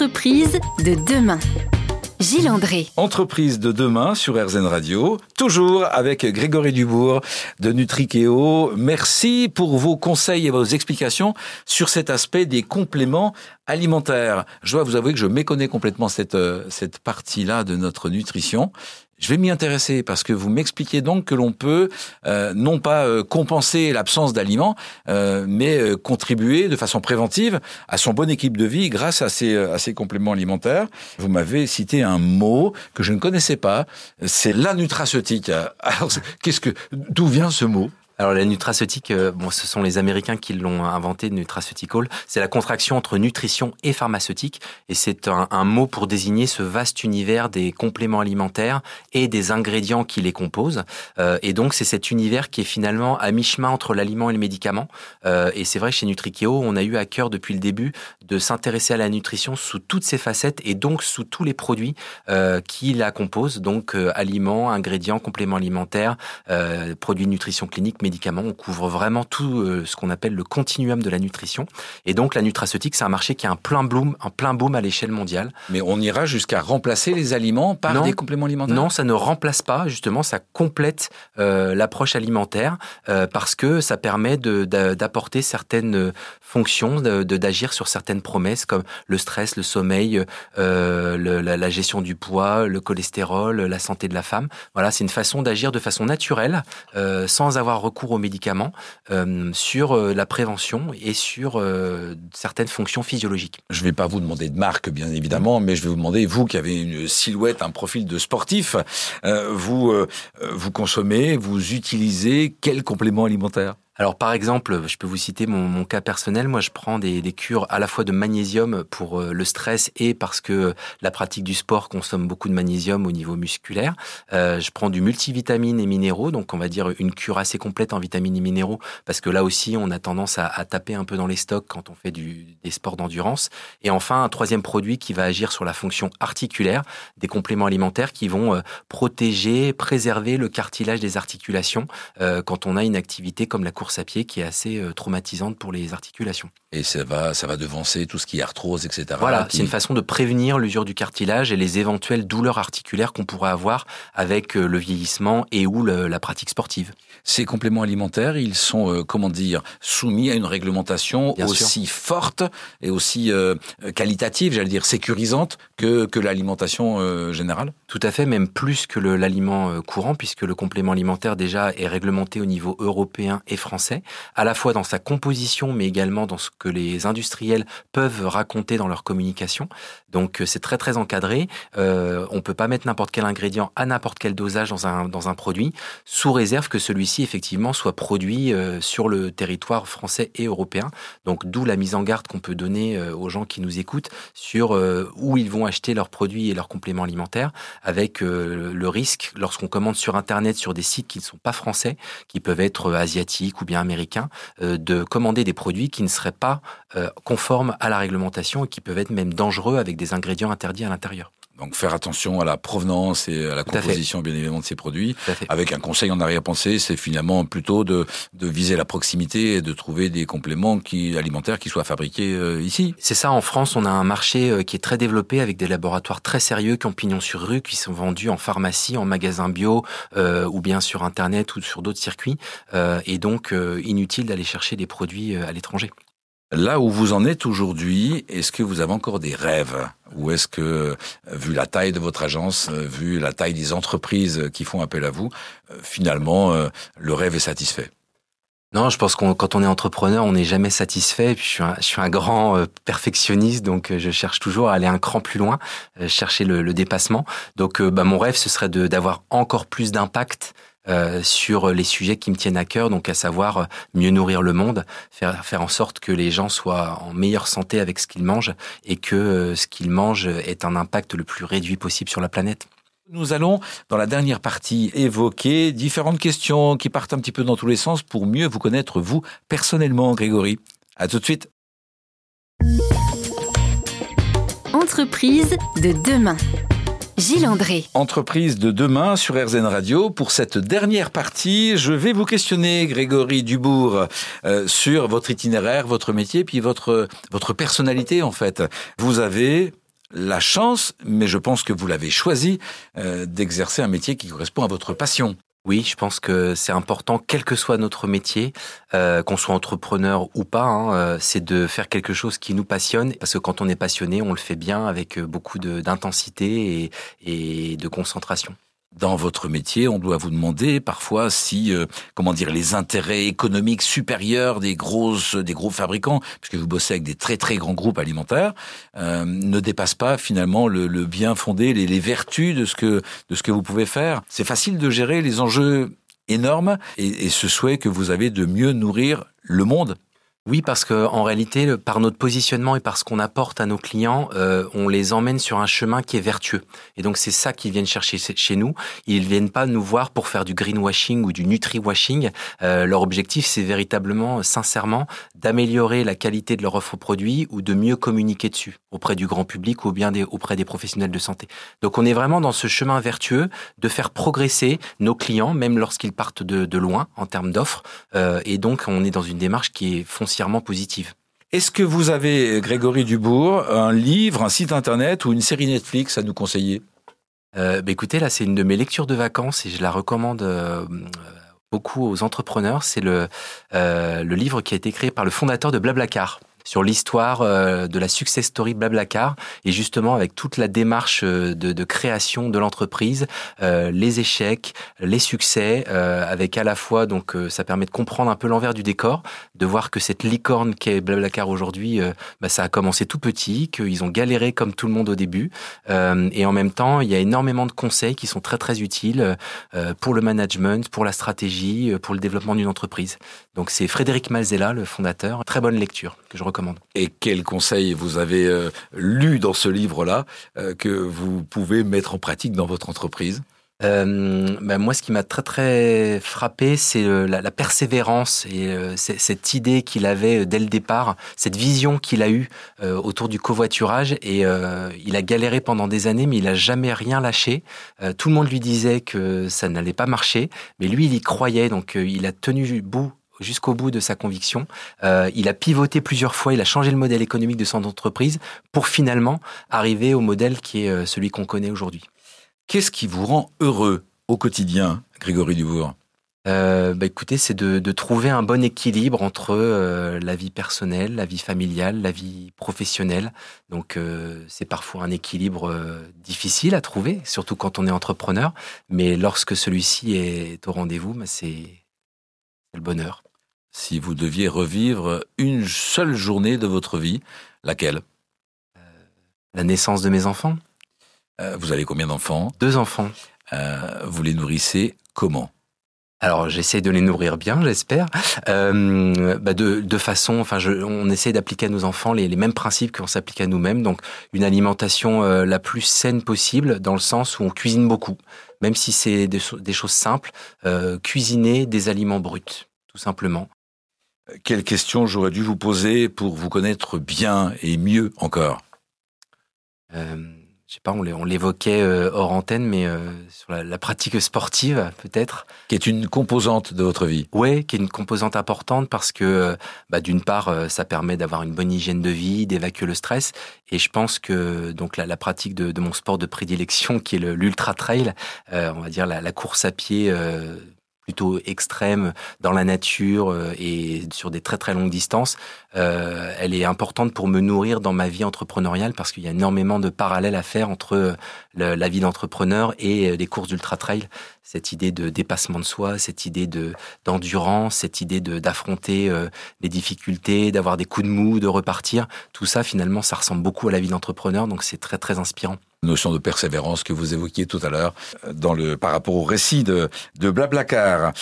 Entreprise de demain. Gilles André. Entreprise de demain sur RZN Radio, toujours avec Grégory Dubourg de Nutrikeo. Merci pour vos conseils et vos explications sur cet aspect des compléments alimentaires. Je dois vous avouer que je méconnais complètement cette, euh, cette partie-là de notre nutrition. Je vais m'y intéresser parce que vous m'expliquez donc que l'on peut euh, non pas euh, compenser l'absence d'aliments, euh, mais contribuer de façon préventive à son bon équipe de vie grâce à ces, à ces compléments alimentaires. Vous m'avez cité un mot que je ne connaissais pas, c'est la nutraceutique. Alors, qu'est-ce que, d'où vient ce mot? Alors la nutraceutique, euh, bon, ce sont les Américains qui l'ont inventé, nutraceutical. C'est la contraction entre nutrition et pharmaceutique, et c'est un, mot pour désigner ce vaste univers des compléments alimentaires et des ingrédients qui les composent. Euh, et donc c'est cet univers qui est finalement à mi-chemin entre l'aliment et le médicament. Euh, et c'est vrai chez Nutrikeo, on a eu à cœur depuis le début de s'intéresser à la nutrition sous toutes ses facettes et donc sous tous les produits qui la composent, donc aliments, ingrédients, compléments alimentaires, produits de nutrition clinique médicaments. On couvre vraiment tout euh, ce qu'on appelle le continuum de la nutrition. Et donc la nutraceutique, c'est un marché qui a un plein boom, un plein boom à l'échelle mondiale. Mais on ira jusqu'à remplacer les aliments par des compléments alimentaires? Non, ça ne remplace pas. Justement, ça complète euh, l'approche alimentaire euh, parce que ça permet d'apporter certaines fonctions, d'agir sur certaines promesses comme le stress, le sommeil, la, la, gestion du poids, le cholestérol, la santé de la femme. Voilà, c'est une façon d'agir de façon naturelle sans avoir recours aux médicaments euh, sur euh, la prévention et sur euh, certaines fonctions physiologiques. Je ne vais pas vous demander de marque, bien évidemment, mais je vais vous demander, vous qui avez une silhouette, un profil de sportif, vous, vous consommez, vous utilisez quel complément alimentaire? Alors par exemple, je peux vous citer mon, mon cas personnel. Moi, je prends des, des, cures à la fois de magnésium pour euh, le stress et parce que la pratique du sport consomme beaucoup de magnésium au niveau musculaire. Euh, je prends du multivitamine et minéraux, donc on va dire une cure assez complète en vitamines et minéraux, parce que là aussi, on a tendance à, à taper un peu dans les stocks quand on fait du, des sports d'endurance. Et enfin, un troisième produit qui va agir sur la fonction articulaire, des compléments alimentaires qui vont euh, protéger, préserver le cartilage des articulations euh, quand on a une activité comme la course à pied qui est assez euh, traumatisante pour les articulations. Et ça va, ça va devancer tout ce qui est arthrose, etc. Voilà, c'est une façon de prévenir l'usure du cartilage et les éventuelles douleurs articulaires qu'on pourrait avoir avec euh, le vieillissement et ou la pratique sportive. Ces compléments alimentaires, ils sont, euh, comment dire, soumis à une réglementation aussi forte et aussi qualitative, j'allais dire sécurisante que, que l'alimentation générale Tout à fait, même plus que l'aliment courant, puisque le complément alimentaire déjà est réglementé au niveau européen et français à la fois dans sa composition, mais également dans ce que les industriels peuvent raconter dans leur communication. Donc euh, c'est très très encadré. Euh, on peut pas mettre n'importe quel ingrédient à n'importe quel dosage dans un, dans un produit, sous réserve que celui-ci effectivement soit produit euh, sur le territoire français et européen. Donc d'où la mise en garde qu'on peut donner aux gens qui nous écoutent sur où ils vont acheter leurs produits et leurs compléments alimentaires, avec le risque lorsqu'on commande sur Internet sur des sites qui ne sont pas français, qui peuvent être asiatiques ou bien américains, de commander des produits qui ne seraient pas conformes à la réglementation et qui peuvent être même dangereux avec des ingrédients interdits à l'intérieur. Donc faire attention à la provenance et à la composition bien évidemment de ces produits. Avec un conseil en arrière-pensée, c'est finalement plutôt de, de viser la proximité et de trouver des compléments qui, alimentaires qui soient fabriqués euh, ici. C'est ça, en France, on a un marché euh, qui est très développé avec des laboratoires très sérieux qui ont pignon sur rue, qui sont vendus en pharmacie, en magasin bio euh, ou bien sur Internet ou sur d'autres circuits. Euh, et donc, euh, inutile d'aller chercher des produits à l'étranger. Là où vous en êtes aujourd'hui, est-ce que vous avez encore des rêves? Ou est-ce que, vu la taille de votre agence, vu la taille des entreprises qui font appel à vous, finalement, le rêve est satisfait? Non, je pense qu'on quand on est entrepreneur, on n'est jamais satisfait. Puis je suis un, je suis un grand perfectionniste, donc je cherche toujours à aller un cran plus loin, chercher le, le dépassement. Donc, bah, mon rêve, ce serait d'avoir encore plus d'impact euh, sur les sujets qui me tiennent à cœur, donc à savoir euh, mieux nourrir le monde, faire, faire en sorte que les gens soient en meilleure santé avec ce qu'ils mangent et que euh, ce qu'ils mangent ait un impact le plus réduit possible sur la planète. Nous allons, dans la dernière partie, évoquer différentes questions qui partent un petit peu dans tous les sens pour mieux vous connaître, vous, personnellement, Grégory. À tout de suite. Entreprise de demain. Gilles André. Entreprise de demain sur RZN Radio. Pour cette dernière partie, je vais vous questionner, Grégory Dubourg, euh, sur votre itinéraire, votre métier, puis votre, votre personnalité, en fait. Vous avez la chance, mais je pense que vous l'avez choisi, euh, d'exercer un métier qui correspond à votre passion. Oui, je pense que c'est important, quel que soit notre métier, euh, qu'on soit entrepreneur ou pas, hein, euh, c'est de faire quelque chose qui nous passionne. Parce que quand on est passionné, on le fait bien avec beaucoup d'intensité et de concentration dans votre métier, on doit vous demander parfois si, euh, comment dire, les intérêts économiques supérieurs des grosses, des gros fabricants, puisque vous bossez avec des très très grands groupes alimentaires, euh, ne dépassent pas finalement le, bien fondé, les, les, vertus de ce que de ce que vous pouvez faire. C'est facile de gérer les enjeux énormes et, et ce souhait que vous avez de mieux nourrir le monde. Oui, parce que en réalité, par notre positionnement et par ce qu'on apporte à nos clients, euh, on les emmène sur un chemin qui est vertueux. Et donc c'est ça qu'ils viennent chercher chez nous. Ils viennent pas nous voir pour faire du greenwashing ou du nutri-washing. Euh, leur objectif, c'est véritablement, sincèrement, d'améliorer la qualité de leur offre produit ou de mieux communiquer dessus auprès du grand public ou bien auprès des professionnels de santé. Donc on est vraiment dans ce chemin vertueux de faire progresser nos clients, même lorsqu'ils partent de, de, loin en termes d'offres. Euh, et donc on est dans une démarche qui est foncière positive. Est-ce que vous avez, Grégory Dubourg, un livre, un site internet ou une série Netflix à nous conseiller? Euh, bah, Écoutez, là, c'est une de mes lectures de vacances et je la recommande euh, beaucoup aux entrepreneurs. C'est le, euh, le livre qui a été créé par le fondateur de Blablacar sur l'histoire euh, de la success story Blablacar et justement avec toute la démarche euh, de, création de l'entreprise, euh, les échecs, les succès, avec à la fois donc ça permet de comprendre un peu l'envers du décor, de voir que cette licorne qu'est Blablacar aujourd'hui, bah, ça a commencé tout petit, qu'ils ont galéré comme tout le monde au début, et en même temps il y a énormément de conseils qui sont très très utiles pour le management, pour la stratégie, pour le développement d'une entreprise. Donc c'est Frédéric Malzella, le fondateur, très bonne lecture que je recommande. Et quels conseils vous avez euh, lu dans ce livre-là euh, que vous pouvez mettre en pratique dans votre entreprise? Euh, ben moi, ce qui m'a très très frappé, c'est la, persévérance et cette idée qu'il avait dès le départ, cette vision qu'il a eue autour du covoiturage. Et il a galéré pendant des années, mais il a jamais rien lâché. tout le monde lui disait que ça n'allait pas marcher, mais lui, il y croyait. Donc, il a tenu bout jusqu'au bout de sa conviction. Euh, il a pivoté plusieurs fois, il a changé le modèle économique de son entreprise pour finalement arriver au modèle qui est euh, celui qu'on connaît aujourd'hui. Qu'est-ce qui vous rend heureux au quotidien, Grégory Dubourg? Euh, bah écoutez, c'est de, de, trouver un bon équilibre entre euh, la vie personnelle, la vie familiale, la vie professionnelle. Donc euh, c'est parfois un équilibre difficile à trouver, surtout quand on est entrepreneur. Mais lorsque celui-ci est au rendez-vous, bah c'est le bonheur. Si vous deviez revivre une seule journée de votre vie, laquelle? Euh, La naissance de mes enfants. Euh, vous avez combien d'enfants? Deux enfants. Euh, vous les nourrissez comment? Alors j'essaie de les nourrir bien, j'espère. Euh, bah de, de, façon, enfin, je, on essaie d'appliquer à nos enfants les, les mêmes principes qu'on s'applique à nous-mêmes. Donc une alimentation euh, la plus saine possible, dans le sens où on cuisine beaucoup, même si c'est des, des, choses simples. Euh, cuisiner des aliments bruts, tout simplement. Quelle question j'aurais dû vous poser pour vous connaître bien et mieux encore? Euh, je sais pas, on l'évoquait euh, hors antenne, mais euh, sur la, pratique sportive, peut-être. Qui est une composante de votre vie. Oui, qui est une composante importante parce que, euh, bah, d'une part, ça permet d'avoir une bonne hygiène de vie, d'évacuer le stress. Et je pense que donc la, pratique de, mon sport de prédilection, qui est l'ultra trail, on va dire la, la course à pied plutôt extrême dans la nature euh, et sur des très très longues distances, euh, elle est importante pour me nourrir dans ma vie entrepreneuriale parce qu'il y a énormément de parallèles à faire entre euh, la vie d'entrepreneur et les courses d'ultra trail. Cette idée de dépassement de soi, cette idée de d'endurance, cette idée d'affronter les difficultés, d'avoir des coups de mou, de repartir. Tout ça finalement, ça ressemble beaucoup à la vie d'entrepreneur, donc c'est très très inspirant notion de persévérance que vous évoquiez tout à l'heure euh, dans le par rapport au récit de, de Blablacar.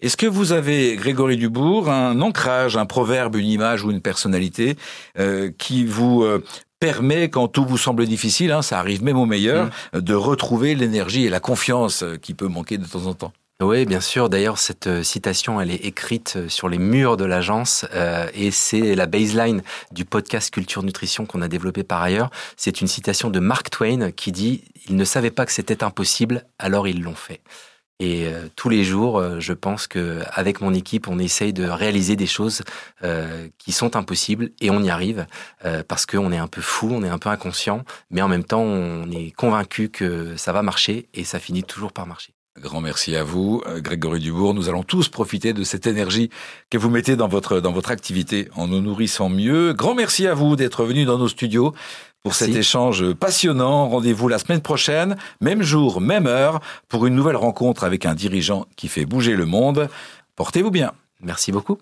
Est-ce que vous avez, Grégory Dubourg, un ancrage, un proverbe, une image ou une personnalité euh, qui vous euh, permet, quand tout vous semble difficile, hein, ça arrive même au meilleur, mmh. de retrouver l'énergie et la confiance qui peut manquer de temps en temps? Oui, bien sûr. D'ailleurs, cette euh, citation, elle est écrite euh, sur les murs de l'agence euh, et c'est la baseline du podcast Culture Nutrition qu'on a développé par ailleurs. C'est une citation de Mark Twain qui dit « Ils ne savaient pas que c'était impossible, alors ils l'ont fait ». Et euh, tous les jours, je pense que avec mon équipe, on essaye de réaliser des choses euh, qui sont impossibles et on y arrive parce qu'on est un peu fou, on est un peu inconscient, mais en même temps, on est convaincu que ça va marcher et ça finit toujours par marcher. Grand merci à vous, Grégory Dubourg. Nous allons tous profiter de cette énergie que vous mettez dans votre, dans votre activité en nous nourrissant mieux. Grand merci à vous d'être venu dans nos studios pour cet échange passionnant. Rendez-vous la semaine prochaine, même jour, même heure, pour une nouvelle rencontre avec un dirigeant qui fait bouger le monde. Portez-vous bien. Merci beaucoup.